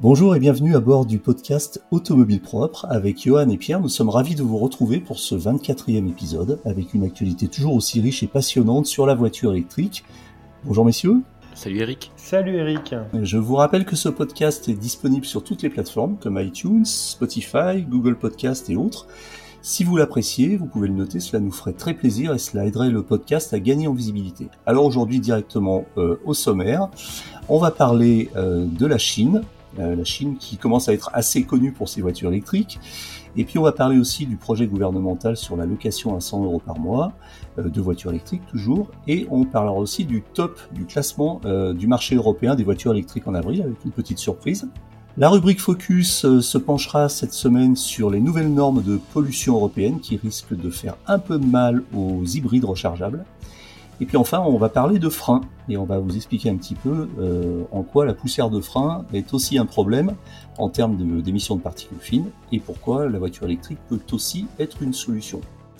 Bonjour et bienvenue à bord du podcast Automobile Propre. Avec Johan et Pierre, nous sommes ravis de vous retrouver pour ce 24e épisode avec une actualité toujours aussi riche et passionnante sur la voiture électrique. Bonjour messieurs. Salut Eric. Salut Eric. Je vous rappelle que ce podcast est disponible sur toutes les plateformes comme iTunes, Spotify, Google Podcast et autres. Si vous l'appréciez, vous pouvez le noter, cela nous ferait très plaisir et cela aiderait le podcast à gagner en visibilité. Alors aujourd'hui directement euh, au sommaire, on va parler euh, de la Chine, la Chine qui commence à être assez connue pour ses voitures électriques. Et puis on va parler aussi du projet gouvernemental sur la location à 100 euros par mois de voitures électriques toujours. Et on parlera aussi du top du classement du marché européen des voitures électriques en avril avec une petite surprise. La rubrique Focus euh, se penchera cette semaine sur les nouvelles normes de pollution européenne qui risquent de faire un peu mal aux hybrides rechargeables. Et puis enfin, on va parler de frein et on va vous expliquer un petit peu euh, en quoi la poussière de frein est aussi un problème en termes d'émissions de, de particules fines et pourquoi la voiture électrique peut aussi être une solution.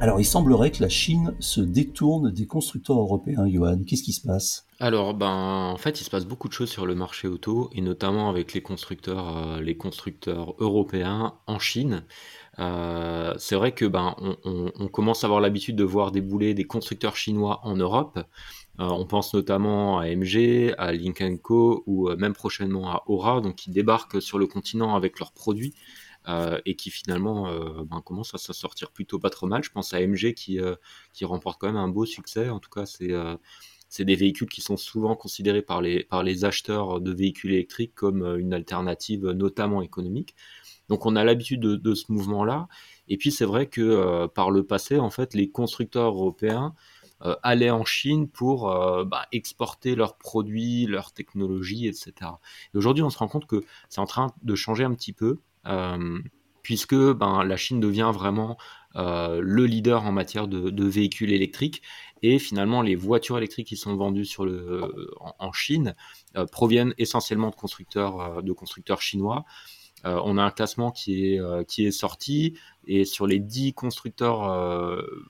Alors, il semblerait que la Chine se détourne des constructeurs européens, Johan. Qu'est-ce qui se passe? Alors, ben, en fait, il se passe beaucoup de choses sur le marché auto, et notamment avec les constructeurs, euh, européens en Chine. Euh, c'est vrai que ben, on, commence à avoir l'habitude de voir débouler des constructeurs chinois en Europe. Euh, on pense notamment à MG, à Link Co ou même prochainement à Aura, donc qui débarquent sur le continent avec leurs produits. Euh, et qui finalement euh, ben, commence à s'en sortir plutôt pas trop mal. Je pense à MG qui, euh, qui remporte quand même un beau succès. En tout cas, c'est c'est des véhicules qui sont souvent considérés par les, par les acheteurs de véhicules électriques comme une alternative notamment économique. Donc on a l'habitude de, ce mouvement-là. Et puis c'est vrai que par le passé, en fait, les constructeurs européens allaient en Chine pour bah, exporter leurs produits, leurs technologies, etc. Et aujourd'hui, on se rend compte que c'est en train de changer un petit peu. Euh, puisque ben, la Chine devient vraiment euh, le leader en matière de, véhicules électriques. Et finalement les voitures électriques qui sont vendues sur le, en, Chine euh, proviennent essentiellement de constructeurs, de constructeurs chinois. on a un classement qui est, qui est sorti. Et sur les 10 constructeurs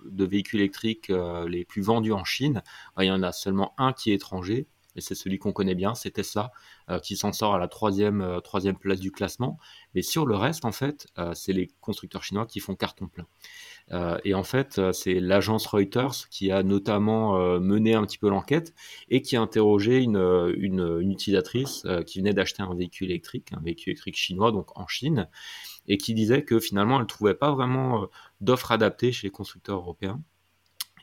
de véhicules électriques les plus vendus en Chine, il y en a seulement un qui est étranger et c'est celui qu'on connaît bien, c'est Tesla, euh, qui s'en sort à la troisième, euh, troisième place du classement. Mais sur le reste, en fait, euh, c'est les constructeurs chinois qui font carton plein. et en fait, c'est l'agence Reuters qui a notamment mené un petit peu l'enquête et qui a interrogé une, une, utilisatrice qui venait d'acheter un véhicule électrique, un véhicule électrique chinois, donc en Chine, et qui disait que finalement, elle ne trouvait pas vraiment d'offres adaptées chez les constructeurs européens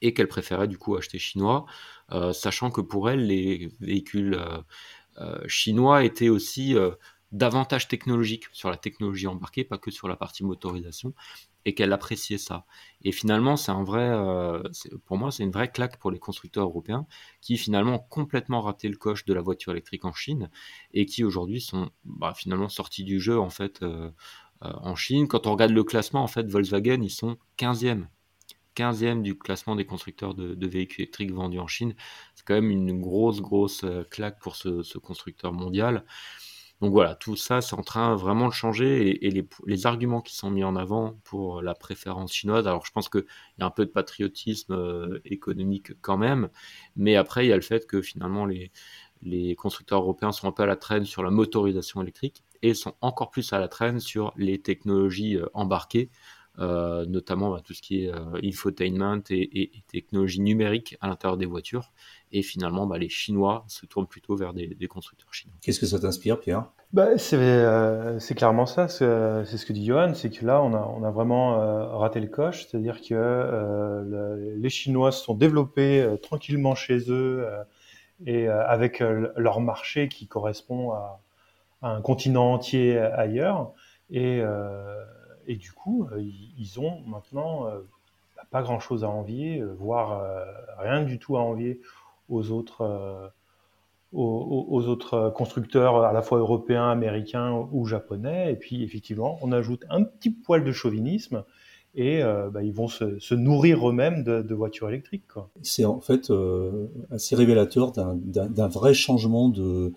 et qu'elle préférait du coup acheter chinois, euh, sachant que pour elle, les véhicules euh, euh, chinois étaient aussi davantage technologiques sur la technologie embarquée, pas que sur la partie motorisation, et qu'elle appréciait ça. Et finalement, c'est un vrai, pour moi, c'est une vraie claque pour les constructeurs européens qui finalement ont complètement raté le coche de la voiture électrique en Chine et qui aujourd'hui sont bah, finalement sortis du jeu en fait en Chine. Quand on regarde le classement, en fait, Volkswagen, ils sont 15e 15e du classement des constructeurs de, véhicules électriques vendus en Chine. C'est quand même une grosse, grosse euh, claque pour ce, constructeur mondial. Donc voilà, tout ça, c'est en train vraiment de changer et, les, arguments qui sont mis en avant pour la préférence chinoise, alors je pense qu'il y a un peu de patriotisme euh, économique quand même, mais après, il y a le fait que finalement, les, constructeurs européens sont un peu à la traîne sur la motorisation électrique et sont encore plus à la traîne sur les technologies euh, embarquées. Euh, notamment bah, tout ce qui est euh, infotainment et, technologie numérique à l'intérieur des voitures. Et finalement, bah, les Chinois se tournent plutôt vers des, constructeurs chinois. Qu'est-ce que ça t'inspire, Pierre? Bah, euh, c'est, clairement ça, c'est, ce que dit Johan, c'est que là, on a, on a vraiment raté le coche, c'est-à-dire que les Chinois se sont développés tranquillement chez eux et avec leur marché qui correspond à, à, un continent entier ailleurs. Et, et du coup, euh, ils ont maintenant euh, bah, pas grand-chose à envier, euh, voire rien du tout à envier aux autres, aux, autres constructeurs à la fois européens, américains ou japonais. Et puis effectivement, on ajoute un petit poil de chauvinisme et bah, ils vont se, nourrir eux-mêmes de, voitures électriques. C'est en fait assez révélateur d'un vrai changement de,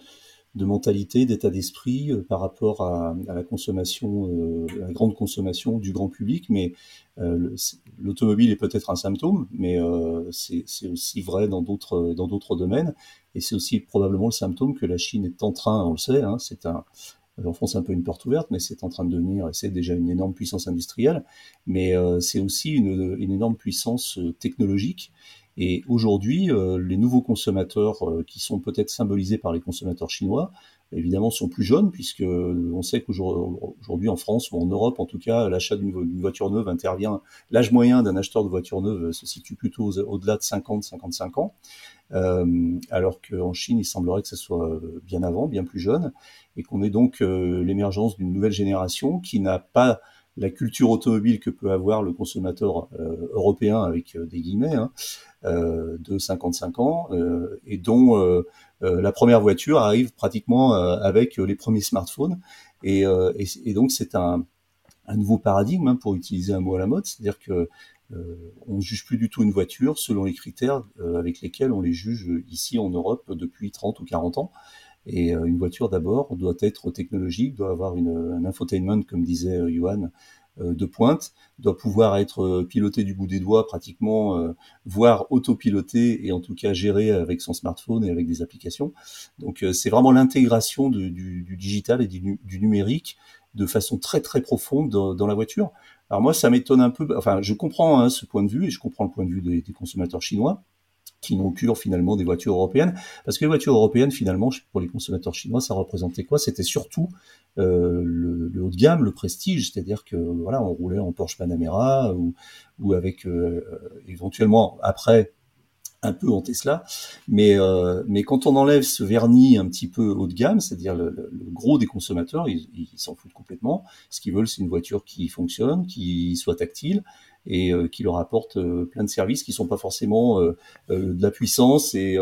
de mentalité, d'état d'esprit euh, par rapport à, la consommation, la grande consommation du grand public. Mais l'automobile est peut-être un symptôme, mais c'est aussi vrai dans d'autres domaines. Et c'est aussi probablement le symptôme que la Chine est en train, on le sait, hein, c'est un j'enfonce un peu une porte ouverte, mais c'est en train de devenir, c'est déjà une énorme puissance industrielle, mais euh, c'est aussi une, énorme puissance euh, technologique. Et aujourd'hui, euh, les nouveaux consommateurs qui sont peut-être symbolisés par les consommateurs chinois, évidemment, sont plus jeunes, puisque on sait qu'aujourd'hui en France ou en Europe, en tout cas, l'achat d'une voiture neuve intervient. L'âge moyen d'un acheteur de voiture neuve se situe plutôt au-delà de 50-55 ans. Euh, alors qu'en Chine, il semblerait que ce soit bien avant, bien plus jeune, et qu'on ait donc euh, l'émergence d'une nouvelle génération qui n'a pas la culture automobile que peut avoir le consommateur euh, européen avec des guillemets hein, de 55 ans et dont la première voiture arrive pratiquement avec les premiers smartphones et, donc c'est un, nouveau paradigme hein, pour utiliser un mot à la mode, c'est-à-dire que euh, on juge plus du tout une voiture selon les critères euh, avec lesquels on les juge ici en Europe depuis 30 ou 40 ans. Et euh, une voiture d'abord doit être technologique, doit avoir une, un infotainment, comme disait Johan, de pointe, doit pouvoir être piloté du bout des doigts pratiquement, voire autopiloté et en tout cas géré avec son smartphone et avec des applications. Donc c'est vraiment l'intégration du, digital et du, numérique de façon très très profonde dans, dans la voiture. Alors moi, ça m'étonne un peu. Enfin, je comprends hein, ce point de vue et je comprends le point de vue des, consommateurs chinois qui cure finalement des voitures européennes, parce que les voitures européennes finalement pour les consommateurs chinois ça représentait quoi? C'était surtout euh, le, haut de gamme, le prestige, c'est-à-dire que voilà on roulait en Porsche Panamera ou, ou avec euh, éventuellement après un peu en Tesla, mais euh, mais quand on enlève ce vernis un petit peu haut de gamme, c'est-à-dire le, gros des consommateurs, ils s'en foutent complètement. Ce qu'ils veulent, c'est une voiture qui fonctionne, qui soit tactile et euh, qui leur apporte euh, plein de services qui sont pas forcément de la puissance et,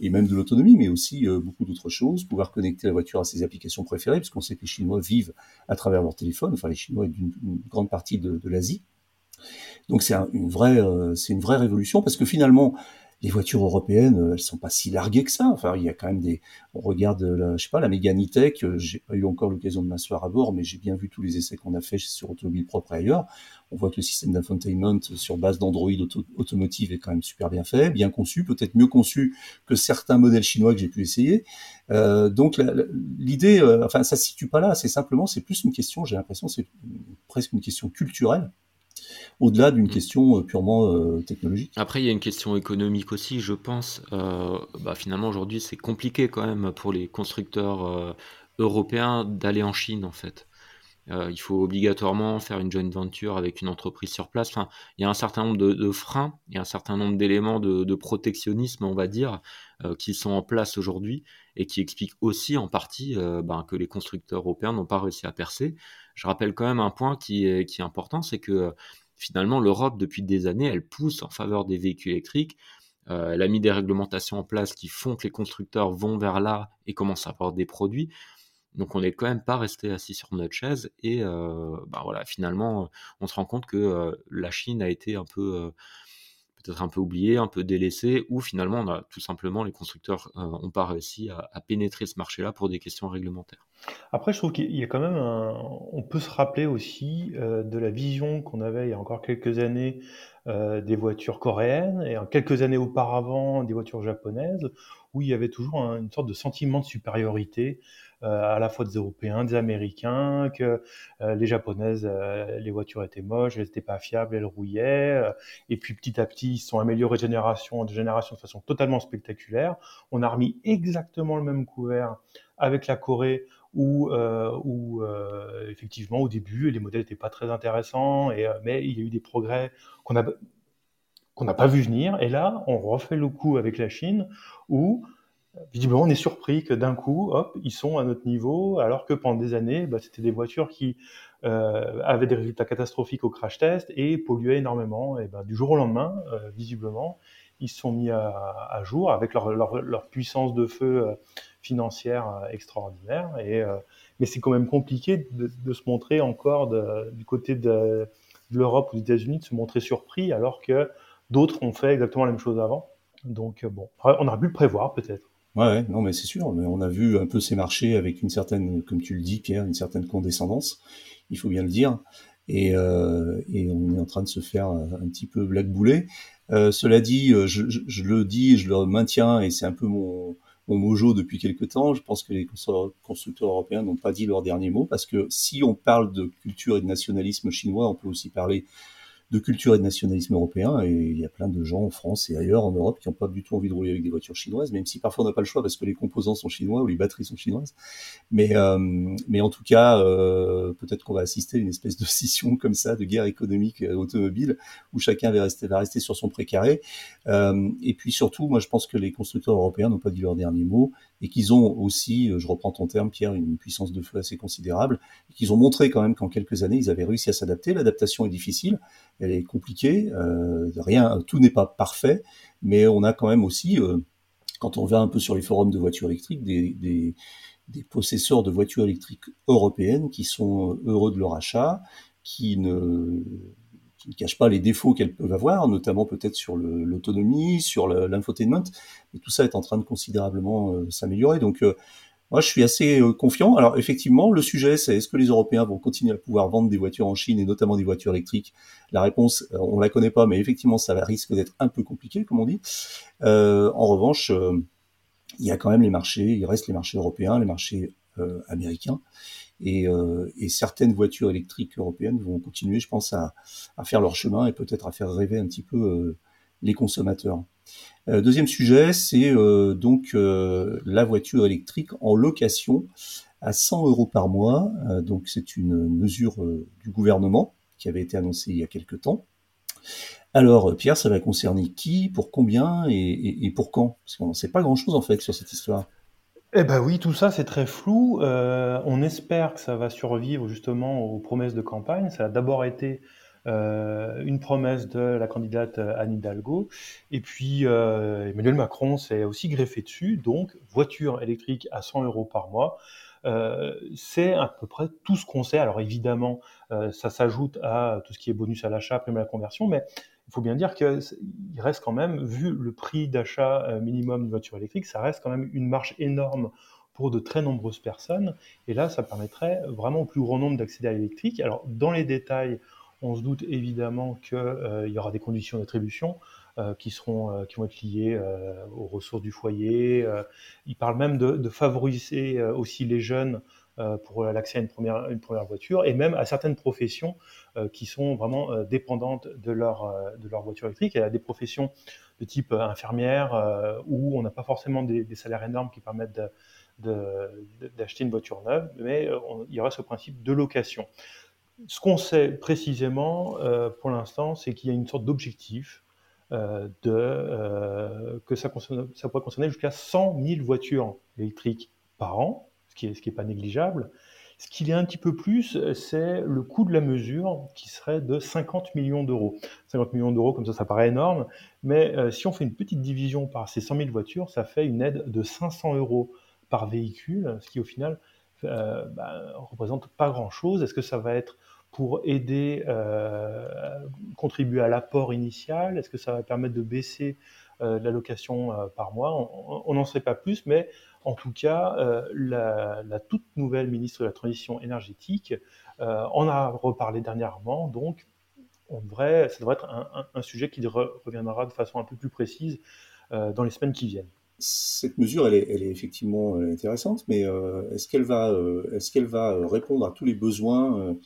et même de l'autonomie, mais aussi beaucoup d'autres choses. Pouvoir connecter la voiture à ses applications préférées, parce qu'on sait que les Chinois vivent à travers leur téléphone, enfin les Chinois d'une grande partie de, de l'Asie. Donc c'est une vraie, c'est une vraie révolution parce que finalement les voitures européennes, euh, elles sont pas si larguées que ça. Enfin, il y a quand même des. On regarde, la, je sais pas, la Mégane. Euh, j'ai pas eu encore l'occasion de m'asseoir à bord, mais j'ai bien vu tous les essais qu'on a fait sur Automobile Propre et ailleurs. On voit que le système d'infotainment sur base d'Android automotive est quand même super bien fait, bien conçu, peut-être mieux conçu que certains modèles chinois que j'ai pu essayer. Euh, donc l'idée, euh, enfin, ça se situe pas là. C'est simplement, c'est plus une question. J'ai l'impression, c'est presque une question culturelle au-delà d'une mm. question euh, purement euh, technologique. Après, il y a une question économique aussi, je pense. Euh, bah, finalement, aujourd'hui, c'est compliqué quand même pour les constructeurs européens d'aller en Chine, en fait. il faut obligatoirement faire une joint venture avec une entreprise sur place. Enfin, il y a un certain nombre de, freins, il y a un certain nombre d'éléments de, protectionnisme, on va dire, qui sont en place aujourd'hui et qui expliquent aussi en partie ben, que les constructeurs européens n'ont pas réussi à percer. Je rappelle quand même un point qui est, important, c'est que finalement, l'Europe, depuis des années, elle pousse en faveur des véhicules électriques. Euh, elle a mis des réglementations en place qui font que les constructeurs vont vers là et commencent à avoir des produits. Donc on n'est quand même pas resté assis sur notre chaise et euh, bah voilà finalement on se rend compte que euh, la Chine a été un peu peut-être un peu oublié, un peu délaissé, ou finalement, on a, tout simplement, les constructeurs n'ont euh, pas réussi à, pénétrer ce marché-là pour des questions réglementaires. Après, je trouve qu'il y a quand même On peut se rappeler aussi euh, de la vision qu'on avait il y a encore quelques années euh, des voitures coréennes et quelques années auparavant des voitures japonaises, où il y avait toujours une sorte de sentiment de supériorité euh, à la fois des Européens, des Américains, que euh, les Japonaises, euh, les voitures étaient moches, elles n'étaient pas fiables, elles rouillaient. et puis petit à petit, ils se sont améliorés de génération en génération de façon totalement spectaculaire. On a remis exactement le même couvert avec la Corée où, où effectivement au début les modèles n'étaient pas très intéressants, et, mais il y a eu des progrès qu'on n'a pas vu venir. Et là, on refait le coup avec la Chine, où visiblement, on est surpris que d'un coup, hop, ils sont à notre niveau, alors que pendant des années, bah, c'était des voitures qui euh, avaient des résultats catastrophiques au crash test et polluaient énormément. Et ben, du jour au lendemain, euh, visiblement, ils se sont mis à, jour avec leur, puissance de feu euh, financière euh, extraordinaire. Et, mais c'est quand même compliqué de, se montrer encore du côté de, l'Europe ou des États-Unis, de se montrer surpris alors que d'autres ont fait exactement la même chose avant. Donc bon, on aurait pu le prévoir peut-être. Ouais, non, mais c'est sûr. Mais on a vu un peu ces marchés avec une certaine, comme tu le dis, Pierre, une certaine condescendance. Il faut bien le dire. Et, euh, on est en train de se faire un petit peu blackbouler. Euh, cela dit, euh, je, je, le dis je le maintiens, et c'est un peu mon, mon mojo depuis quelque temps. Je pense que les constructeurs européens n'ont pas dit leur dernier mot, parce que si on parle de culture et de nationalisme chinois, on peut aussi parler de culture et de nationalisme européen. Et il y a plein de gens en France et ailleurs en Europe qui n'ont pas du tout envie de rouler avec des voitures chinoises, même si parfois on n'a pas le choix parce que les composants sont chinois ou les batteries sont chinoises. Mais, euh, mais en tout cas, euh, peut-être qu'on va assister à une espèce de scission comme ça, de guerre économique euh, automobile, où chacun va rester, va rester sur son précaré. Euh, et puis surtout, moi je pense que les constructeurs européens n'ont pas dit leur dernier mot et qu'ils ont aussi, euh, je reprends ton terme Pierre, une puissance de feu assez considérable, et qu'ils ont montré quand même qu'en quelques années, ils avaient réussi à s'adapter. L'adaptation est difficile, elle est compliquée, euh, rien, tout n'est pas parfait, mais on a quand même aussi, euh, quand on va un peu sur les forums de voitures électriques, des, des, des possesseurs de voitures électriques européennes qui sont heureux de leur achat, qui ne qui ne cachent pas les défauts qu'elles peuvent avoir, notamment peut-être sur l'autonomie, sur l'infotainment, mais tout ça est en train de considérablement euh, s'améliorer. Donc euh, moi, je suis assez euh, confiant. Alors effectivement, le sujet, c'est est-ce que les Européens vont continuer à pouvoir vendre des voitures en Chine et notamment des voitures électriques? La réponse, on la connaît pas, mais effectivement, ça risque d'être un peu compliqué, comme on dit. en revanche, il y a quand même les marchés, il reste les marchés européens, les marchés américains. Et, euh, et, certaines voitures électriques européennes vont continuer, je pense, à, à faire leur chemin et peut-être à faire rêver un petit peu euh, les consommateurs. Euh, deuxième sujet, c'est euh, donc euh, la voiture électrique en location à 100 euros par mois. donc c'est une mesure du gouvernement qui avait été annoncée il y a quelque temps. Alors Pierre, ça va concerner qui, pour combien et, et, et pour quand? Parce qu'on ne sait pas grand-chose en fait sur cette histoire. Eh ben oui, tout ça c'est très flou. Euh, on espère que ça va survivre justement aux promesses de campagne. Ça a d'abord été euh, une promesse de la candidate Anne Hidalgo. Et puis euh, Emmanuel Macron s'est aussi greffé dessus. Donc voiture électrique à 100 euros par mois. Euh, c'est à peu près tout ce qu'on sait. Alors évidemment, euh, ça s'ajoute à tout ce qui est bonus à l'achat, prime à la conversion, mais il faut bien dire qu'il reste quand même, vu le prix d'achat euh, minimum d'une voiture électrique, ça reste quand même une marge énorme pour de très nombreuses personnes. Et là, ça permettrait vraiment au plus grand nombre d'accéder à l'électrique. Alors, dans les détails, on se doute évidemment qu'il euh, y aura des conditions d'attribution euh, qui, seront, euh, qui vont être liées aux ressources du foyer. Il parle même de favoriser aussi les jeunes pour l'accès à une première, voiture et même à certaines professions euh, qui sont vraiment euh, dépendantes de leur, euh, de leur voiture électrique. Il y a des professions de type infirmière où on n'a pas forcément des, salaires énormes qui permettent d'acheter une voiture neuve, mais il y aura ce principe de location. Ce qu'on sait précisément pour l'instant, c'est qu'il y a une sorte d'objectif euh, euh, que ça, ça pourrait concerner jusqu'à 100 000 voitures électriques par an, qui n'est ce pas négligeable, ce qu'il y a un petit peu plus, c'est le coût de la mesure qui serait de 50 millions d'euros. 50 millions d'euros, comme ça, ça paraît énorme, mais euh, si on fait une petite division par ces 100 000 voitures, ça fait une aide de 500 euros par véhicule, ce qui au final euh, bah, représente pas grand-chose. Est-ce que ça va être pour aider, euh, contribuer à l'apport initial? Est-ce que ça va permettre de baisser euh, l'allocation euh, par mois? On n'en sait pas plus, mais en tout cas, euh, la, toute nouvelle ministre de la Transition énergétique euh, en a reparlé dernièrement, donc on devrait, ça devrait être un, sujet qui reviendra de façon un peu plus précise euh, dans les semaines qui viennent. Cette mesure, elle est, effectivement intéressante, mais est-ce qu'elle va, répondre à tous les besoins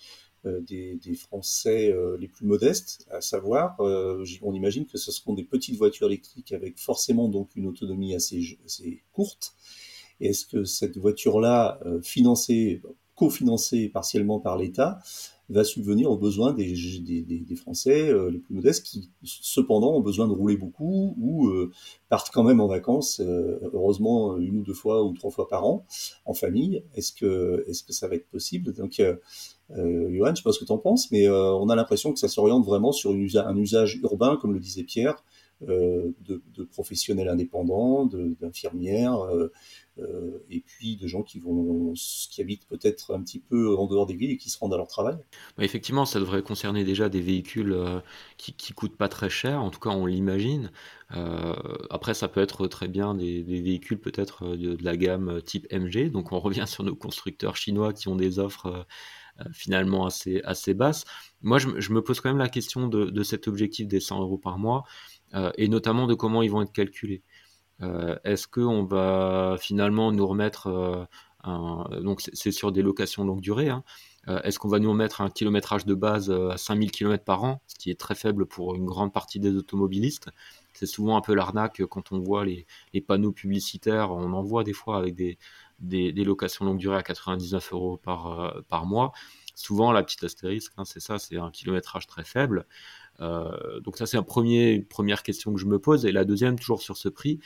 des, Français les plus modestes, à savoir, on imagine que ce seront des petites voitures électriques avec forcément donc une autonomie assez, courte, est-ce que cette voiture-là, euh, financée, cofinancée partiellement par l'État, va subvenir aux besoins des, Français les plus modestes qui, cependant, ont besoin de rouler beaucoup ou partent quand même en vacances, heureusement une ou deux fois ou trois fois par an en famille? Est-ce que, ça va être possible? Donc, euh, Johan, je sais pas ce que tu en penses, mais on a l'impression que ça s'oriente vraiment sur un usage urbain, comme le disait Pierre, euh, de, de, professionnels indépendants, d'infirmières, euh, euh, et puis de gens qui vont, qui habitent peut-être un petit peu en dehors des villes et qui se rendent à leur travail. Effectivement, ça devrait concerner déjà des véhicules qui, qui coûtent pas très cher, en tout cas on l'imagine. après, ça peut être très bien des, véhicules peut-être de, la gamme type MG. Donc on revient sur nos constructeurs chinois qui ont des offres finalement assez, assez basses. Moi, je, me pose quand même la question de cet objectif des 100 euros par mois. Euh, et notamment de comment ils vont être calculés. Euh, est-ce qu'on va finalement nous remettre euh, un, donc c'est sur des locations longue durée. Hein, Est-ce qu'on va nous remettre un kilométrage de base à 5000 km par an, ce qui est très faible pour une grande partie des automobilistes C'est souvent un peu l'arnaque quand on voit les, panneaux publicitaires. On en voit des fois avec des, des, des locations longue durée à 99 euros par, par mois. Souvent, la petite astérisque, hein, c'est ça, c'est un kilométrage très faible. Euh, donc ça, c'est une première question que je me pose. Et la deuxième, toujours sur ce prix,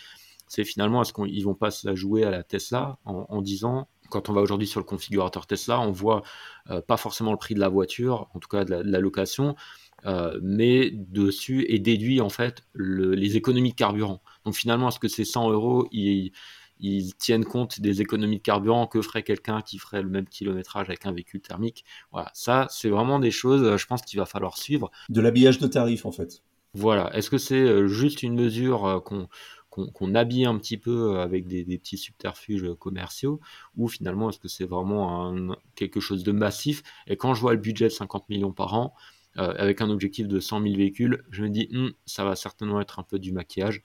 c'est finalement, est-ce qu'ils vont pas se la jouer à la Tesla en, disant, quand on va aujourd'hui sur le configurateur Tesla, on voit euh, pas forcément le prix de la voiture, en tout cas de la, location, euh, mais dessus est déduit en fait les économies de carburant. Donc finalement, est-ce que ces 100 euros, ils ils tiennent compte des économies de carburant que ferait quelqu'un qui ferait le même kilométrage avec un véhicule thermique. Voilà, ça, c'est vraiment des choses, euh, je pense qu'il va falloir suivre. De l'habillage de tarifs, en fait. Voilà, est-ce que c'est euh, juste une mesure euh, qu'on qu'on habille un petit peu avec des, petits subterfuges commerciaux, ou finalement est-ce que c'est vraiment quelque chose de massif? Et quand je vois le budget de 50 millions par an, avec un objectif de 100 000 véhicules, je me dis, hum, ça va certainement être un peu du maquillage.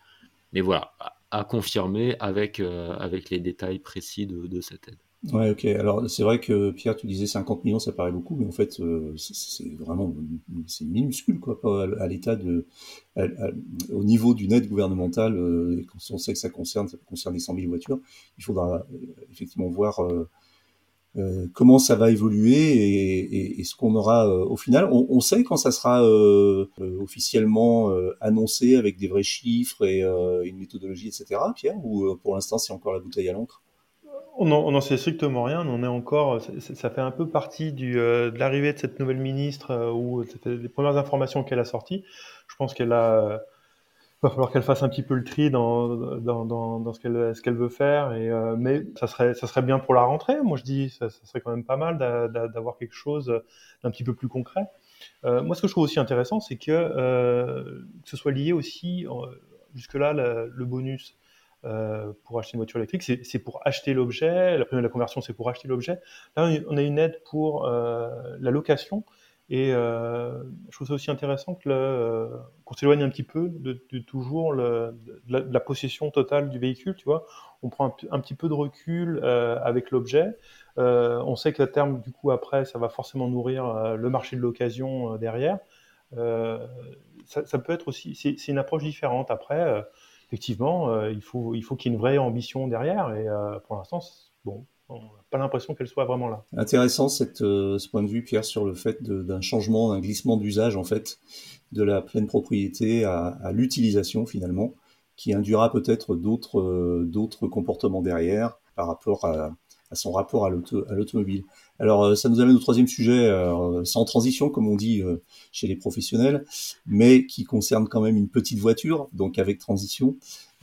Mais voilà, à confirmer avec, euh, avec les détails précis de, cette aide. Ouais, ok. Alors c'est vrai que Pierre, tu disais 50 millions, ça paraît beaucoup, mais en fait, euh, c'est vraiment c'est minuscule quoi, à, l'état de, au niveau d'une aide gouvernementale. Euh, quand on sait que ça concerne, ça peut concerner 100 000 voitures, il faudra effectivement voir euh, comment ça va évoluer et, ce qu'on aura euh, au final. On, sait quand ça sera euh, officiellement annoncé avec des vrais chiffres et une méthodologie, etc. Pierre, ou pour l'instant c'est encore la bouteille à l'encre? On n'en sait strictement rien. On est encore, ça, fait un peu partie de l'arrivée de cette nouvelle ministre ou des premières informations qu'elle a sorties. Je pense qu'elle a va falloir qu'elle fasse un petit peu le tri dans, dans, dans, dans ce qu'elle ce qu'elle veut faire. Et, euh, mais ça serait, ça serait bien pour la rentrée. Moi, je dis, ça, ça serait quand même pas mal d'avoir quelque chose d'un petit peu plus concret. Euh, moi, ce que je trouve aussi intéressant, c'est que, euh, que ce soit lié aussi, jusque-là, le, bonus pour acheter une voiture électrique, c'est pour acheter l'objet. La première la conversion, c'est pour acheter l'objet. Là, on a une aide pour la location. Et euh, je trouve ça aussi intéressant que euh, qu'on s'éloigne un petit peu de, toujours le, de, la, possession totale du véhicule. Tu vois, on prend un, petit peu de recul euh, avec l'objet. Euh, on sait qu'à terme, du coup, après, ça va forcément nourrir le marché de l'occasion derrière. Ça, peut être aussi, c'est une approche différente. Après, effectivement, il faut il faut qu'il y ait une vraie ambition derrière. Et pour l'instant, bon, on n'a pas l'impression qu'elle soit vraiment là. Intéressant euh, ce point de vue, Pierre, sur le fait d'un changement, d'un glissement d'usage, en fait, de la pleine propriété à, l'utilisation, finalement, qui induira peut-être d'autres euh, comportements derrière par rapport à, à son rapport à l'automobile. Alors, euh, ça nous amène au troisième sujet, sans transition, comme on dit chez les professionnels, mais qui concerne quand même une petite voiture, donc avec transition.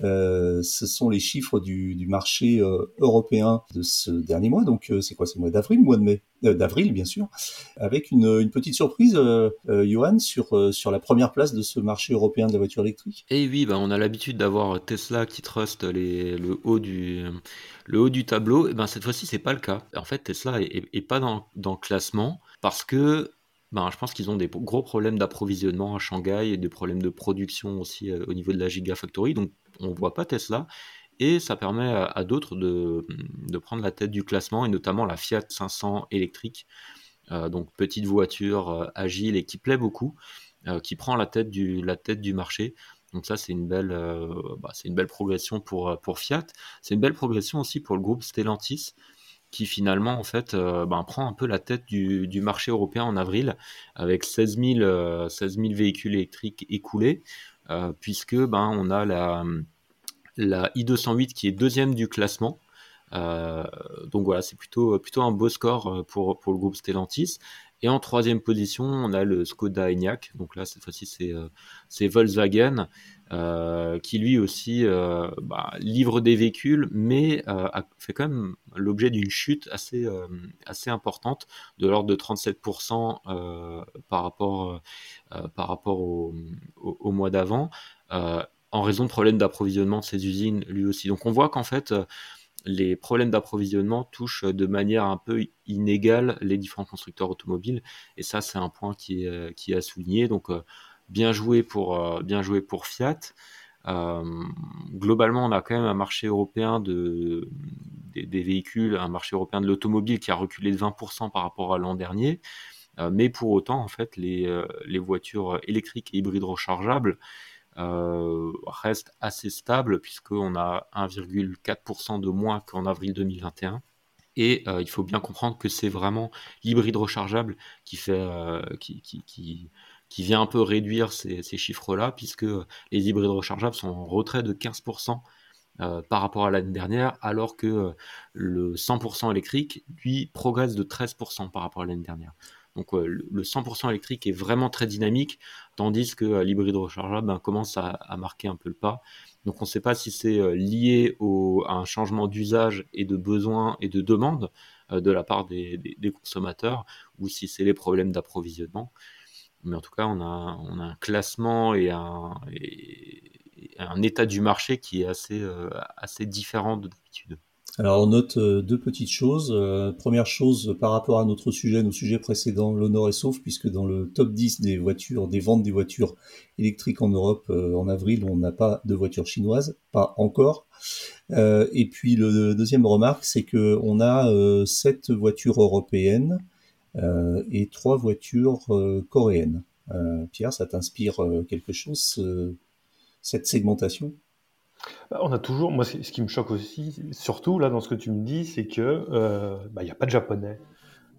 Euh, ce sont les chiffres du, marché euh, européen de ce dernier mois. Donc, euh, c'est quoi? C'est le mois d'avril, mois de mai D'avril, bien sûr. Avec une, petite surprise, Johan, sur, sur la première place de ce marché européen de la voiture électrique. Et eh oui, bah, on a l'habitude d'avoir Tesla qui truste le, haut du, le haut du tableau. Et eh ben, cette fois-ci, c'est pas le cas. En fait, Tesla est, pas dans, dans le classement parce que ben, je pense qu'ils ont des gros problèmes d'approvisionnement à Shanghai et des problèmes de production aussi au niveau de la Gigafactory. Donc on voit pas Tesla. Et ça permet à, d'autres de, prendre la tête du classement, et notamment la Fiat 500 électrique, euh, donc petite voiture euh, agile et qui plaît beaucoup, euh, qui prend la tête du, marché. Donc ça, c'est une belle, bah, une belle progression pour, Fiat. C'est une belle progression aussi pour le groupe Stellantis, qui finalement en fait ben, prend un peu la tête du, marché européen en avril avec 16 000, 16 000 véhicules électriques écoulés, puisque ben, on a la, la i208 qui est deuxième du classement. donc voilà, c'est plutôt, plutôt un beau score pour, pour le groupe Stellantis. Et en troisième position, on a le Skoda Enyaq. Donc là, cette fois-ci, c'est euh, Volkswagen euh, qui lui aussi euh, bah, livre des véhicules, mais a fait quand même l'objet d'une chute assez, assez importante, de l'ordre de 37% par rapport, par rapport au, au mois d'avant, en raison de problèmes d'approvisionnement de ses usines lui aussi. Donc on voit qu'en fait, les problèmes d'approvisionnement touchent de manière un peu inégale les différents constructeurs automobiles. Et ça, c'est un point qui est, euh, qui est à souligner. Donc, euh, bien joué pour, euh, bien joué pour Fiat. globalement, on a quand même un marché européen de, des, véhicules, un marché européen de l'automobile qui a reculé de 20% par rapport à l'an dernier. mais pour autant, en fait, les, voitures électriques et hybrides rechargeables euh, reste assez stable puisqu'on a 1,4% de moins qu'en avril 2021. Et euh, il faut bien comprendre que c'est vraiment l'hybride rechargeable qui, fait, euh, qui, qui, qui, vient un peu réduire ces, chiffres-là, puisque les hybrides rechargeables sont en retrait de 15% par rapport à l'année dernière, alors que le 100% électrique, lui, progresse de 13% par rapport à l'année dernière. Donc le 100% électrique est vraiment très dynamique, tandis que euh, l'hybride rechargeable ben, commence à, marquer un peu le pas. Donc on ne sait pas si c'est euh, lié à un changement d'usage et de besoin et de demande euh, de la part des, consommateurs, ou si c'est les problèmes d'approvisionnement. Mais en tout cas, on a, un classement et un, état du marché qui est assez, assez différent de d'habitude. Alors on note euh, deux petites choses. Euh, première chose, par rapport à notre sujet, nos sujets précédents, l'honneur est sauf, puisque dans le top 10 des voitures, des ventes des voitures électriques en Europe euh, en avril, on n'a pas de voitures chinoises, pas encore. et puis le deuxième remarque, c'est que on a sept voitures européennes et trois voitures coréennes. Pierre, ça t'inspire quelque chose, cette segmentation? Bah, on a toujours, moi, ce qui me choque aussi, surtout là dans ce que tu me dis, c'est que euh, bah, il n'y a pas de japonais.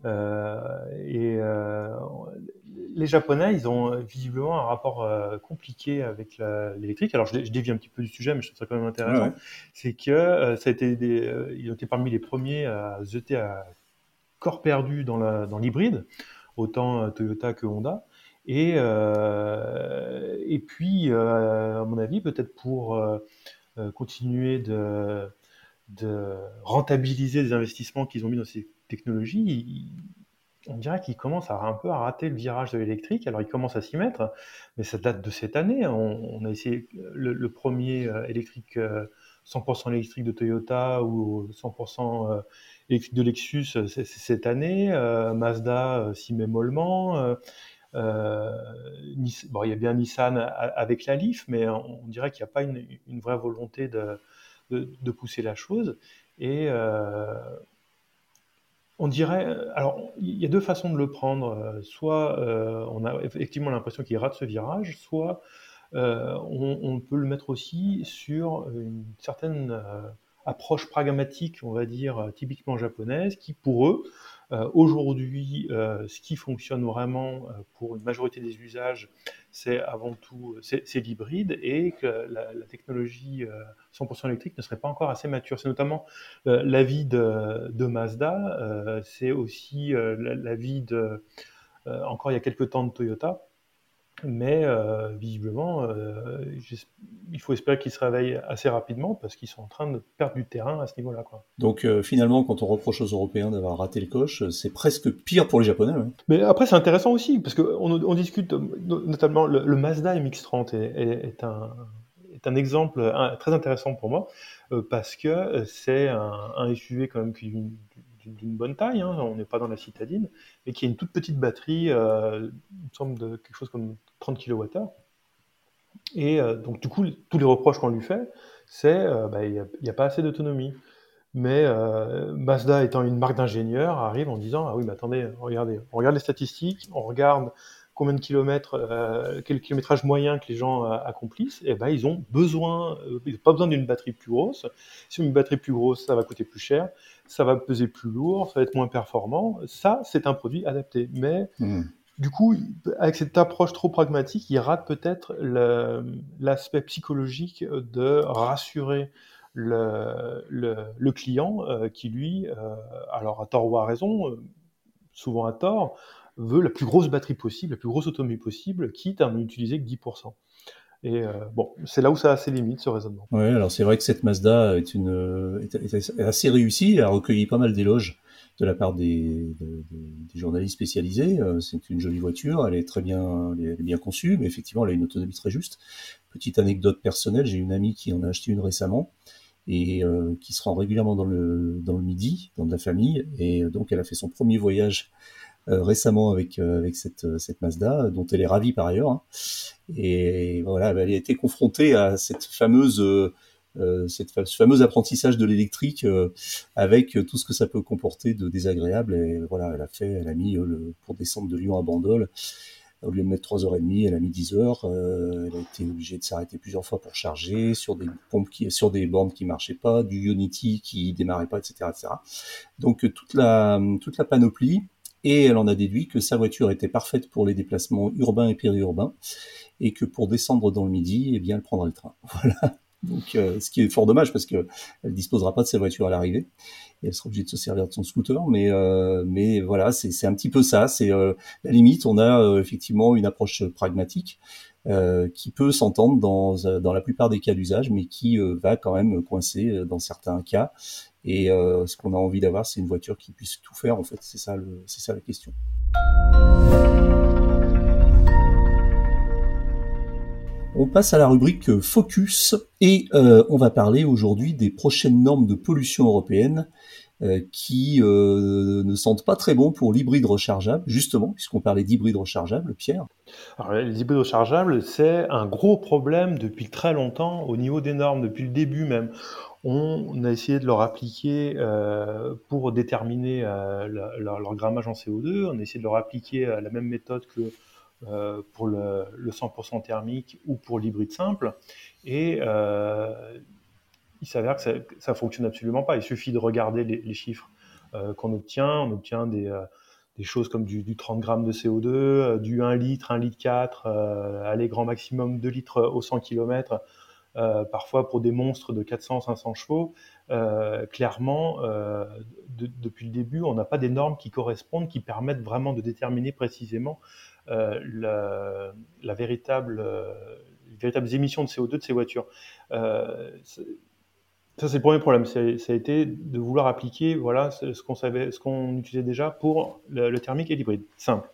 Euh, et euh, les japonais, ils ont visiblement un rapport compliqué avec l'électrique. Alors je, dévie un petit peu du sujet, mais je trouve ça quand même intéressant. C'est que ça a été des, ils ont été parmi les premiers à jeter à corps perdu dans l'hybride, autant Toyota que Honda. Et, et puis, à mon avis, peut-être pour euh, continuer de, rentabiliser des investissements qu'ils ont mis dans ces technologies, on dirait qu'ils commencent à un peu à rater le virage de l'électrique. Alors ils commencent à s'y mettre, mais ça date de cette année. On, a essayé le, premier euh, électrique 100% euh, électrique de Toyota ou 100% électrique de Lexus cette année. Mazda s'y met mollement. Euh, bon, il y a bien Nissan avec la Leaf, mais on, dirait qu'il n'y a pas une, vraie volonté de, pousser la chose. Et euh, on dirait, alors il y a deux façons de le prendre. Soit euh, on a effectivement l'impression qu'il rate ce virage, soit on, on, peut le mettre aussi sur une certaine approche pragmatique, on va dire typiquement japonaise, qui pour eux euh, aujourd'hui, euh, ce qui fonctionne vraiment euh, pour une majorité des usages, c'est avant tout c'est l'hybride et que la, technologie 100% électrique ne serait pas encore assez mature. C'est notamment l'avis de, de, Mazda, c'est aussi l'avis de encore il y a quelques temps de Toyota. Mais euh, visiblement, euh, il faut espérer qu'ils se réveillent assez rapidement parce qu'ils sont en train de perdre du terrain à ce niveau-là. Donc euh, finalement, quand on reproche aux Européens d'avoir raté le coche, c'est presque pire pour les Japonais. Mais après, c'est intéressant aussi parce qu'on on discute notamment le, Mazda MX-30 est, un, est un exemple très intéressant pour moi parce que c'est un, un, SUV quand même qui d'une bonne taille, hein, on n'est pas dans la citadine, mais qui a une toute petite batterie, euh, il me semble de quelque chose comme 30 kWh. Et euh, donc du coup, tous les reproches qu'on lui fait, c'est euh, bah, n'y a, pas assez d'autonomie. Mais Mazda étant une marque d'ingénieurs, arrive en disant ah oui mais attendez, regardez, on regarde les statistiques, on regarde combien de kilomètres, quel kilométrage moyen que les gens accomplissent, et eh ben, ils ont besoin, ils n'ont pas besoin d'une batterie plus grosse. Si une batterie plus grosse, ça va coûter plus cher, ça va peser plus lourd, ça va être moins performant. Ça, c'est un produit adapté. Mais mmh. du coup, avec cette approche trop pragmatique, il rate peut-être l'aspect psychologique de rassurer le, le, client euh, qui, lui, euh, alors à tort ou à raison, euh, souvent à tort, veut la plus grosse batterie possible, la plus grosse autonomie possible, quitte à n'utiliser que 10%. Et bon, c'est là où ça a ses limites, ce raisonnement. Oui, alors c'est vrai que cette Mazda est, une, est, assez réussie, elle a recueilli pas mal d'éloges de la part des, des, journalistes spécialisés. C'est une jolie voiture, elle est très bien, elle est bien conçue, mais effectivement, elle a une autonomie très juste. Petite anecdote personnelle, j'ai une amie qui en a acheté une récemment et euh, qui se rend régulièrement dans le, dans le Midi, dans de la famille. Et euh, donc, elle a fait son premier voyage euh, récemment avec, avec cette, cette Mazda, dont elle est ravie par ailleurs. Hein. Et voilà, elle a été confrontée à cette fameuse, cette, ce fameux apprentissage de l'électrique avec tout ce que ça peut comporter de désagréable. Et voilà, elle a fait, elle a mis le, pour descendre de Lyon à Bandol, au lieu de mettre 3h30, elle a mis 10 heures. Euh, elle a été obligée de s'arrêter plusieurs fois pour charger sur des pompes qui, sur des bornes qui marchaient pas, du Unity qui démarrait pas, etc., etc. Donc euh, toute la toute la panoplie. Et elle en a déduit que sa voiture était parfaite pour les déplacements urbains et périurbains, et que pour descendre dans le midi, eh bien, elle prendra le train. Voilà. Donc, euh, ce qui est fort dommage parce que elle disposera pas de sa voiture à l'arrivée et elle sera obligée de se servir de son scooter. Mais, euh, mais voilà, c'est un petit peu ça. C'est euh, la limite. On a effectivement une approche pragmatique qui peut s'entendre dans, dans la plupart des cas d'usage, mais qui va quand même coincer dans certains cas. Et ce qu'on a envie d'avoir, c'est une voiture qui puisse tout faire. En fait, c'est ça, la question. On passe à la rubrique Focus et euh, on va parler aujourd'hui des prochaines normes de pollution européenne euh, qui euh, ne sentent pas très bon pour l'hybride rechargeable, justement, puisqu'on parlait d'hybride rechargeable, Pierre. Alors, les hybrides rechargeables, c'est un gros problème depuis très longtemps au niveau des normes, depuis le début même. On a essayé de leur appliquer pour déterminer leur, grammage en CO2, on a essayé de leur appliquer la même méthode que euh, pour le, 100% thermique ou pour l'hybride simple. Et euh, il s'avère que ça, ne fonctionne absolument pas. Il suffit de regarder les, chiffres euh, qu'on obtient. On obtient des, choses comme du, 30 grammes de CO2, du 1 litre, 1 litre 4, aller grand maximum 2 litres au 100 km. Parfois pour des monstres de 400-500 chevaux, clairement, depuis le début, on n'a pas des normes qui correspondent, qui permettent vraiment de déterminer précisément euh, la, véritable, euh, les véritables émissions de CO2 de ces voitures. Euh, ça, c'est le premier problème. Ça a été de vouloir appliquer voilà, ce qu'on savait, utilisait déjà pour le, thermique et l'hybride. Simple.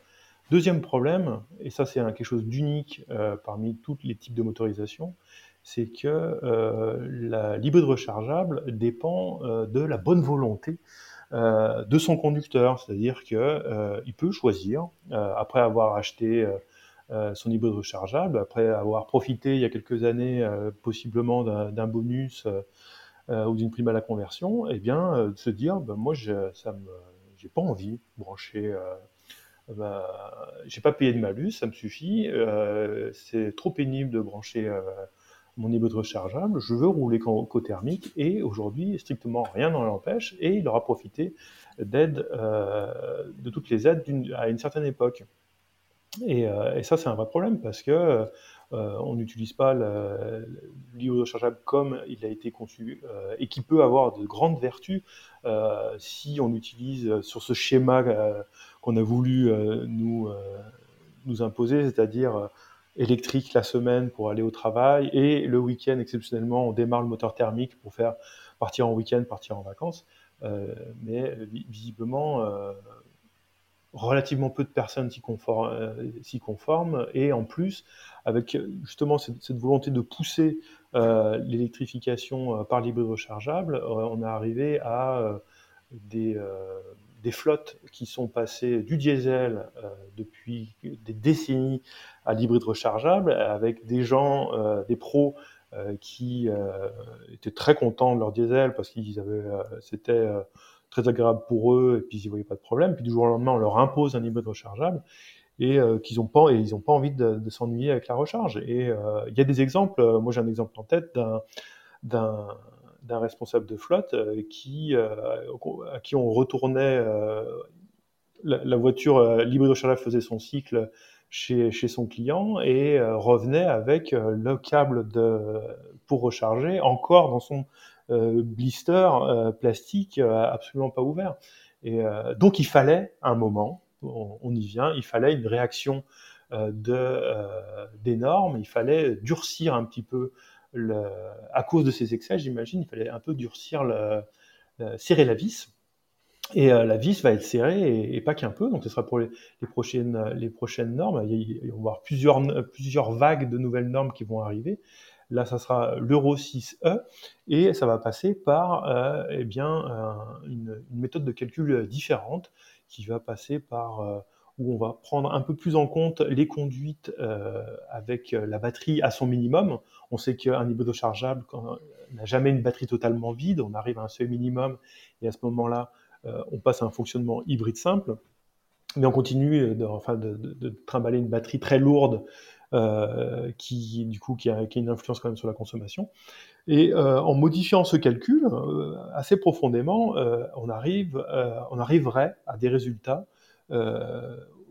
Deuxième problème, et ça c'est quelque chose d'unique parmi tous les types de motorisation, c'est que euh, l'hybride rechargeable dépend de la bonne volonté euh, de son conducteur, c'est-à-dire qu'il euh, peut choisir, euh, après avoir acheté son hybride rechargeable, après avoir profité il y a quelques années possiblement d'un bonus ou d'une prime à la conversion, et eh bien de se dire, ben, moi je, ça j'ai pas envie de brancher bah, j'ai pas payé de malus, ça me suffit. c'est trop pénible de brancher mon niveau de rechargeable, je veux rouler qu'au thermique et aujourd'hui strictement rien n'en l'empêche et il aura profité d'aide, euh, de toutes les aides à une certaine époque. Et, euh, et ça c'est un vrai problème parce que euh, on n'utilise pas le, de rechargeable comme il a été conçu et qui peut avoir de grandes vertus si on utilise sur ce schéma qu'on a voulu nous imposer, c'est-à-dire électrique la semaine pour aller au travail et le week-end exceptionnellement on démarre le moteur thermique pour faire partir en week-end, partir en vacances. Euh, mais visiblement euh, relativement peu de personnes s'y conforment, euh, conforment, et en plus avec justement cette, volonté de pousser l'électrification par l'hybride rechargeable, on est arrivé à des des flottes qui sont passées du diesel euh, depuis des décennies à l'hybride rechargeable, avec des gens, euh, des pros euh, qui étaient très contents de leur diesel parce qu'ils avaient, c'était très agréable pour eux et puis ils n'y voyaient pas de problème. Puis du jour au lendemain, on leur impose un hybride rechargeable et qu'ils n'ont pas et ils ont pas envie de, de s'ennuyer avec la recharge. Et il y a des exemples. moi, j'ai un exemple en tête d'un d'un responsable de flotte qui à qui on retournait la, voiture l'hybride rechargeable faisait son cycle chez, chez son client et revenait avec le câble de, pour recharger encore dans son blister plastique absolument pas ouvert. Et donc il fallait un moment on, y vient, il fallait une réaction euh, de, euh, des normes, il fallait durcir un petit peu, à cause de ces excès, j'imagine, il fallait un peu durcir, le, serrer la vis. Et euh, la vis va être serrée et, pas qu'un peu, donc ce sera pour les, prochaines, les prochaines normes. Il, va avoir plusieurs, plusieurs vagues de nouvelles normes qui vont arriver. Là, ça sera l'Euro 6E et ça va passer par eh bien, une, méthode de calcul différente qui va passer par euh, où on va prendre un peu plus en compte les conduites euh, avec euh, la batterie à son minimum. On sait qu'un hybride rechargeable n'a jamais une batterie totalement vide, on arrive à un seuil minimum et à ce moment-là, on passe à un fonctionnement hybride simple. Mais on continue de, enfin, de, trimballer une batterie très lourde qui, du coup, qui a, une influence quand même sur la consommation. Et euh, en modifiant ce calcul euh, assez profondément, euh, on, arrive, on arriverait à des résultats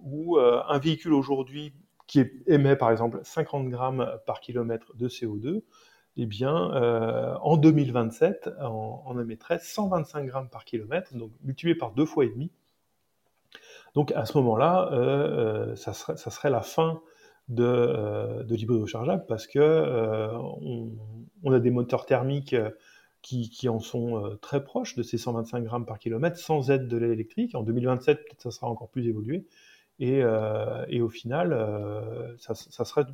où un véhicule aujourd'hui qui émet par exemple 50 grammes par kilomètre de CO2, eh bien, en 2027, on, émettrait 125 grammes par kilomètre, donc multiplié par deux fois et demi. Donc à ce moment-là, ça, serait, ça, serait, la fin de, euh, de l'hybride rechargeable parce euh, on, a des moteurs thermiques euh, qui, qui, en sont très proches de ces 125 grammes par kilomètre sans aide de l'électrique. En 2027, peut-être ça sera encore plus évolué. Et, et au final, ça, ça, serait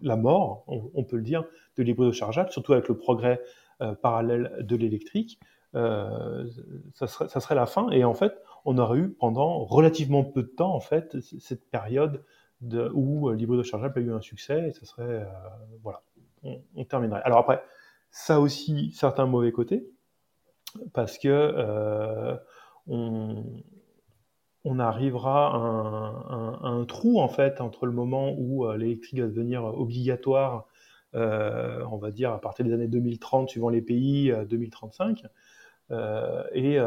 la mort, on, peut le dire, de l'hybride rechargeable, surtout avec le progrès parallèle de l'électrique. Euh, ça, serait, ça, serait, la fin. Et en fait, on aurait eu pendant relativement peu de temps, en fait, cette période de, où euh, l'hybride rechargeable a eu un succès et ça serait euh, voilà on, terminerait alors après ça aussi certains mauvais côtés parce que euh, on, on, arrivera à un, trou en fait entre le moment où l'électrique va devenir obligatoire on va dire à partir des années 2030 suivant les pays 2035 et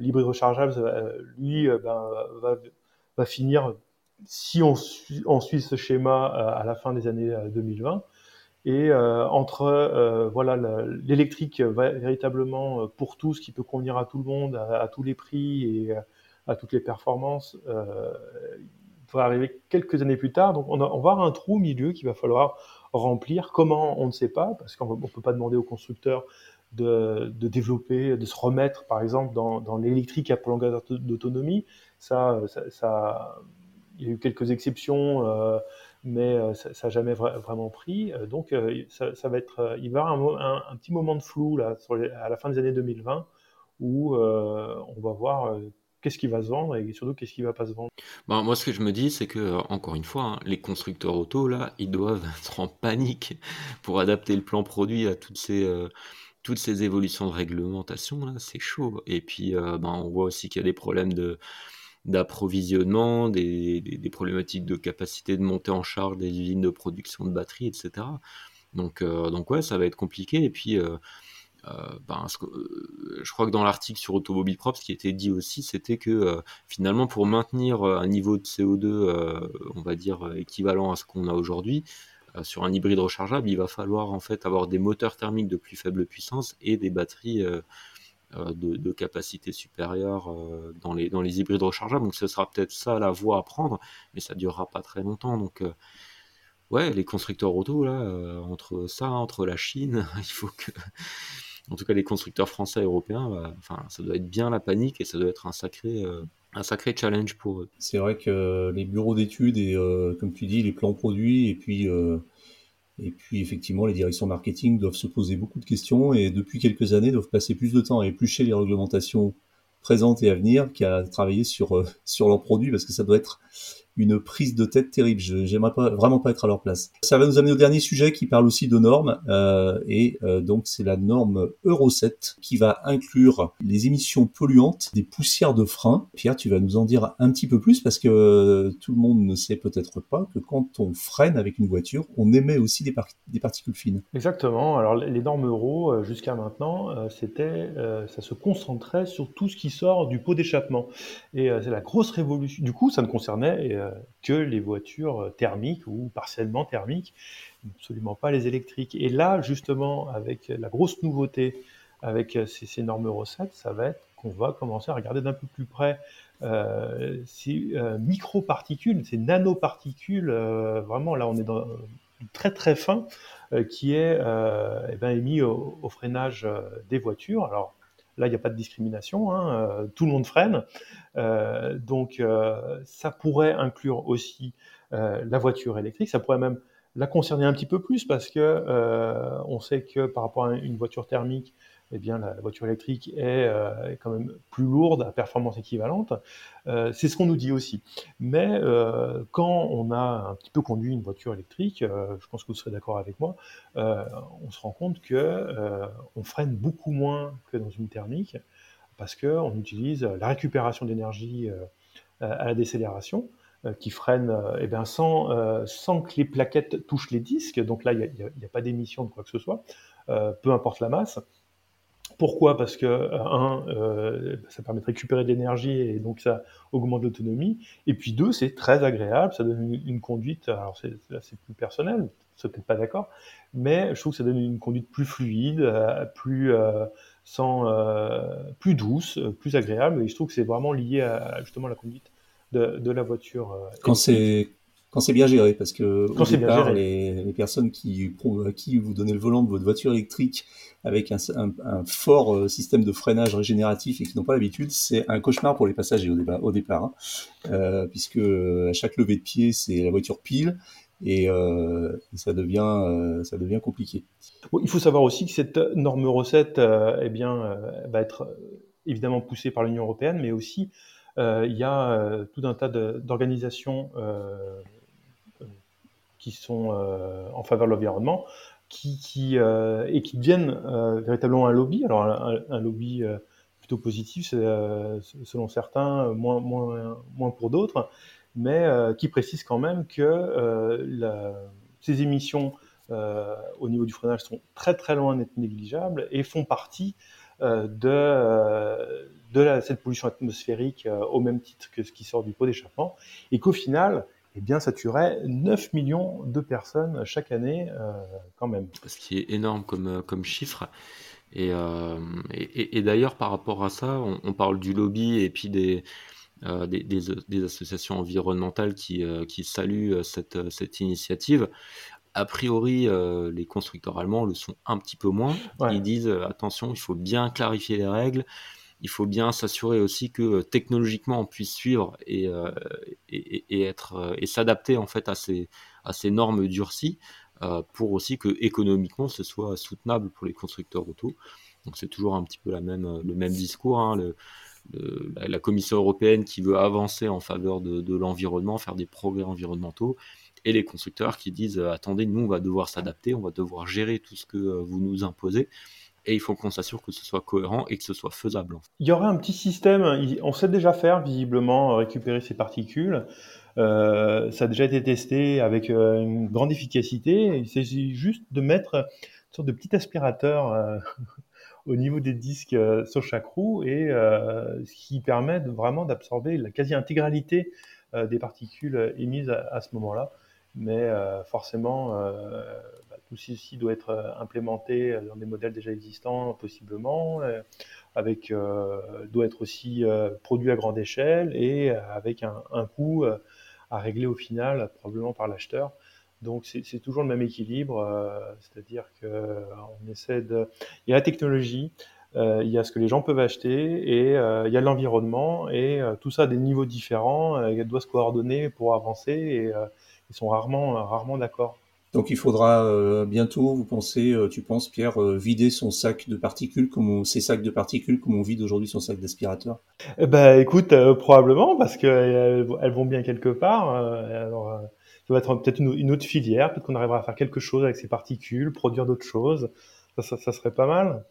l'hybride rechargeable lui ben, va, va finir si on suit, ce schéma euh, à la fin des années 2020, euh, et euh, entre voilà l'électrique véritablement pour tous, qui peut convenir à tout le monde, à, tous les prix et à toutes les performances, va arriver quelques années plus tard. Donc on, va avoir un trou au milieu qu'il va falloir remplir. Comment On ne sait pas, parce qu'on ne peut pas demander aux constructeurs de, développer, de se remettre, par exemple, dans, l'électrique à prolongation d'autonomie. Ça, il y a eu quelques exceptions, euh, mais euh, ça n'a jamais vraiment pris. Euh, donc, ça, va être, il va y avoir un, petit moment de flou là, à la fin des années 2020 où on va voir qu'est-ce qui va se vendre et surtout qu'est-ce qui va pas se vendre. Bah, moi, ce que je me dis, c'est que, encore une fois, hein, les constructeurs auto, là, ils doivent être en panique pour adapter le plan produit à toutes ces, toutes ces évolutions de réglementation, c'est chaud. Et puis, ben, on voit aussi qu'il y a des problèmes de, d'approvisionnement, des, problématiques de capacité de monter en charge des usines de production de batteries, etc. Donc, euh, donc ouais, ça va être compliqué. Et puis, euh, euh, ben, je crois que dans l'article sur Automobile Propre, ce qui était dit aussi, c'était que finalement, pour maintenir un niveau de CO2, on va dire, équivalent à ce qu'on a aujourd'hui, sur un hybride rechargeable, il va falloir en fait avoir des moteurs thermiques de plus faible puissance et des batteries euh, de, capacité supérieure euh, dans, les, dans les hybrides rechargeables. Donc ce sera peut-être ça la voie à prendre, mais ça durera pas très longtemps. Donc euh, ouais, les constructeurs auto, là, entre ça, entre la Chine, il faut que... En tout cas, les constructeurs français et européens, bah, enfin, ça doit être bien la panique et ça doit être un sacré, un sacré challenge pour eux. C'est vrai que les bureaux d'études et, comme tu dis, les plans produits et puis et puis effectivement, les directions marketing doivent se poser beaucoup de questions et depuis quelques années doivent passer plus de temps à éplucher les réglementations présentes et à venir qu'à travailler sur euh, sur leurs produits parce que ça doit être une prise de tête terrible. J'aimerais pas, vraiment pas être à leur place. Ça va nous amener au dernier sujet qui parle aussi de normes, euh, et euh, donc c'est la norme Euro 7 qui va inclure les émissions polluantes des poussières de frein. Pierre, tu vas nous en dire un petit peu plus parce que euh, tout le monde ne sait peut-être pas que quand on freine avec une voiture, on émet aussi des, des particules fines. Exactement. Alors les normes Euro jusqu'à maintenant, c'était, ça se concentrait sur tout ce qui sort du pot d'échappement, et c'est la grosse révolution. Du coup, ça ne concernait que les voitures thermiques ou partiellement thermiques, absolument pas les électriques. Et là, justement, avec la grosse nouveauté avec ces, normes Euro 7, ça va être qu'on va commencer à regarder d'un peu plus près euh, ces euh, microparticules, ces nanoparticules, vraiment là on est dans très très fin, qui est eh ben, émis au, au, freinage des voitures. Alors Là, il n'y a pas de discrimination, hein, euh, tout le monde freine. Euh, donc, euh, ça pourrait inclure aussi la voiture électrique, ça pourrait même la concerner un petit peu plus parce que on sait que par rapport à une voiture thermique, eh bien, la, voiture électrique euh, est, quand même plus lourde à performance équivalente. Euh, c'est ce qu'on nous dit aussi. Mais euh, quand on a un petit peu conduit une voiture électrique, je pense que vous serez d'accord avec moi, on se rend compte que on freine beaucoup moins que dans une thermique parce qu'on utilise la récupération d'énergie à la décélération qui freine eh bien, sans, sans que les plaquettes touchent les disques. Donc là, il n'y a, a, pas d'émission de quoi que ce soit, peu importe la masse. Pourquoi? Parce que, euh, un, euh, ça permet de récupérer de l'énergie et donc ça augmente l'autonomie. Et puis deux, c'est très agréable, ça donne une, conduite, alors c'est, c'est plus personnel, c'est peut-être pas d'accord, mais je trouve que ça donne une conduite plus fluide, euh, plus, sans, plus douce, plus agréable. Et je trouve que c'est vraiment lié à justement la conduite de, de la voiture. Quand c'est quand c'est bien géré, parce que au départ, les, les, personnes qui, à qui vous donnez le volant de votre voiture électrique avec un, un, fort euh, système de freinage régénératif et qui n'ont pas l'habitude, c'est un cauchemar pour les passagers au, départ, au départ hein. euh, puisque à chaque levée de pied, c'est la voiture pile et, euh, ça devient euh, ça devient compliqué. il faut savoir aussi que cette norme recette, eh bien, va être évidemment poussée par l'Union européenne, mais aussi il y a tout un tas d'organisations qui sont euh, en faveur de l'environnement, qui, euh, et qui deviennent euh, véritablement un lobby. Alors un, lobby plutôt positif selon certains, moins, moins, moins pour d'autres, mais qui précise quand même que ces émissions au niveau du freinage sont très très loin d'être négligeables et font partie de, de cette pollution atmosphérique au même titre que ce qui sort du pot d'échappement, et qu'au final, eh bien, ça tuerait 9 millions de personnes chaque année, euh, quand même. Ce qui est énorme comme, euh, comme chiffre. Euh, et, et, d'ailleurs, par rapport à ça, on, parle du lobby et puis des, des, des, associations environnementales qui, qui saluent cette, cette initiative. A priori, les constructeurs allemands le sont un petit peu moins. Ils disent attention, il faut bien clarifier les règles il faut bien s'assurer aussi que euh, technologiquement on puisse suivre et, euh, et, être euh, et s'adapter en fait à ces, à ces normes durcies pour aussi que économiquement ce soit soutenable pour les constructeurs auto. Donc c'est toujours un petit peu la même, le même discours. Hein, la, Commission européenne qui veut avancer en faveur de, de l'environnement, faire des progrès environnementaux, et les constructeurs qui disent attendez, nous on va devoir s'adapter, on va devoir gérer tout ce que vous nous imposez et il faut qu'on s'assure que ce soit cohérent et que ce soit faisable. Il y aurait un petit système, on sait déjà faire visiblement euh, récupérer ces particules. Euh, ça a déjà été testé avec euh, une grande efficacité. Il s'agit juste de mettre une sorte de petit aspirateur au niveau des disques sur chaque roue et ce qui permet vraiment d'absorber la quasi-intégralité des particules émises à, ce moment-là. Mais forcément, tout ceci doit être euh, implémenté euh, dans des modèles déjà existants, possiblement, euh, avec, doit être aussi produit à grande échelle et avec un, coût à régler au final, probablement par l'acheteur. Donc c'est toujours le même équilibre, c'est-à-dire qu'on essaie de... Il y a la technologie, il y a ce que les gens peuvent acheter et il y a l'environnement et tout ça à des niveaux différents, il doit se coordonner pour avancer et ils sont rarement, rarement d'accord Donc il faudra bientôt, vous pensez, tu penses Pierre, vider son sac de particules comme ses sacs de particules comme on vide aujourd'hui son sac d'aspirateur? Ben, écoute, probablement parce qu'elles elles vont bien quelque part. alors, ça va être peut-être une, autre filière, peut-être qu'on arrivera à faire quelque chose avec ces particules, produire d'autres choses. Ça, serait pas mal.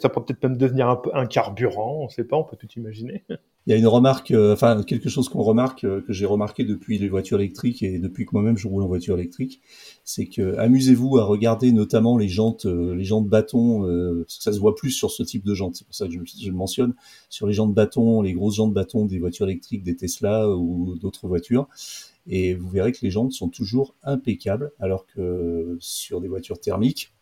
Ça pourrait peut-être même devenir un, un carburant, on ne sait pas, on peut tout imaginer. Il y a une remarque, euh, enfin quelque chose qu'on remarque, euh, que j'ai remarqué depuis les voitures électriques et depuis que moi-même je roule en voiture électrique, c'est que amusez-vous à regarder notamment les jantes, euh, les jantes bâton, parce que ça se voit plus sur ce type de jantes. C'est pour ça que je, je, le mentionne sur les jantes bâton, les grosses jantes bâton des voitures électriques, des Tesla ou d'autres voitures et vous verrez que les jantes sont toujours impeccables, alors que sur des voitures thermiques,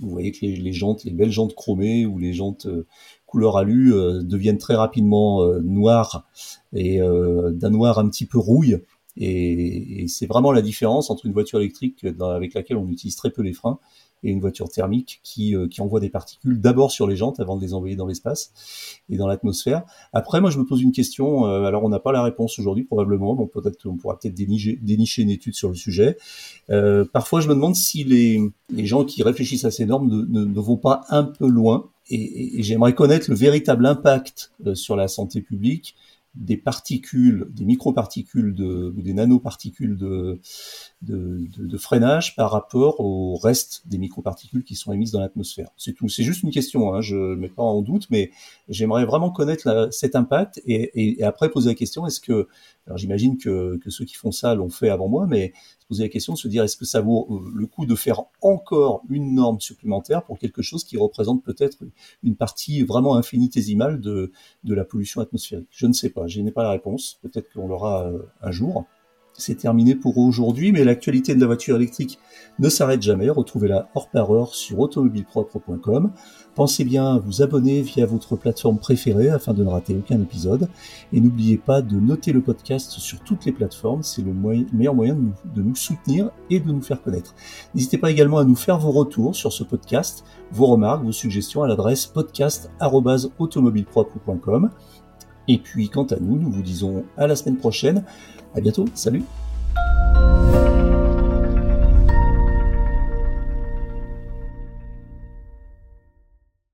vous voyez que les, jantes, les belles jantes chromées ou les jantes euh, couleur alu euh, deviennent très rapidement euh, noires et d'un noir un petit peu rouille. Et, et c'est vraiment la différence entre une voiture électrique avec laquelle on utilise très peu les freins et une voiture thermique qui, euh, qui envoie des particules d'abord sur les jantes avant de les envoyer dans l'espace et dans l'atmosphère. Après, moi, je me pose une question. Euh, alors, on n'a pas la réponse aujourd'hui, probablement. Donc, peut-être on pourra peut-être dénicher, dénicher une étude sur le sujet. Euh, parfois, je me demande si les, les gens qui réfléchissent à ces normes ne, ne, ne vont pas un peu loin. Et, et j'aimerais connaître le véritable impact sur la santé publique des particules, des microparticules de, ou des nanoparticules de, de, de, de, freinage par rapport au reste des microparticules qui sont émises dans l'atmosphère. C'est tout. C'est juste une question. Hein, je ne mets pas en doute, mais j'aimerais vraiment connaître cet impact et, et, après poser la question est-ce que, alors j'imagine que, que ceux qui font ça l'ont fait avant moi, mais poser la question se dire est-ce que ça vaut euh, le coup de faire encore une norme supplémentaire pour quelque chose qui représente peut-être une partie vraiment infinitésimale de, de la pollution atmosphérique? Je ne sais pas, je n'ai pas la réponse, peut-être qu'on l'aura euh, un jour. C'est terminé pour aujourd'hui, mais l'actualité de la voiture électrique ne s'arrête jamais. Retrouvez-la hors par heure sur automobilepropre.com. Pensez bien à vous abonner via votre plateforme préférée afin de ne rater aucun épisode. Et n'oubliez pas de noter le podcast sur toutes les plateformes. C'est le meilleur moyen de nous, de nous soutenir et de nous faire connaître. N'hésitez pas également à nous faire vos retours sur ce podcast, vos remarques, vos suggestions à l'adresse podcast.automobilepropre.com. Et puis, quant à nous, nous vous disons à la semaine prochaine. À bientôt, salut.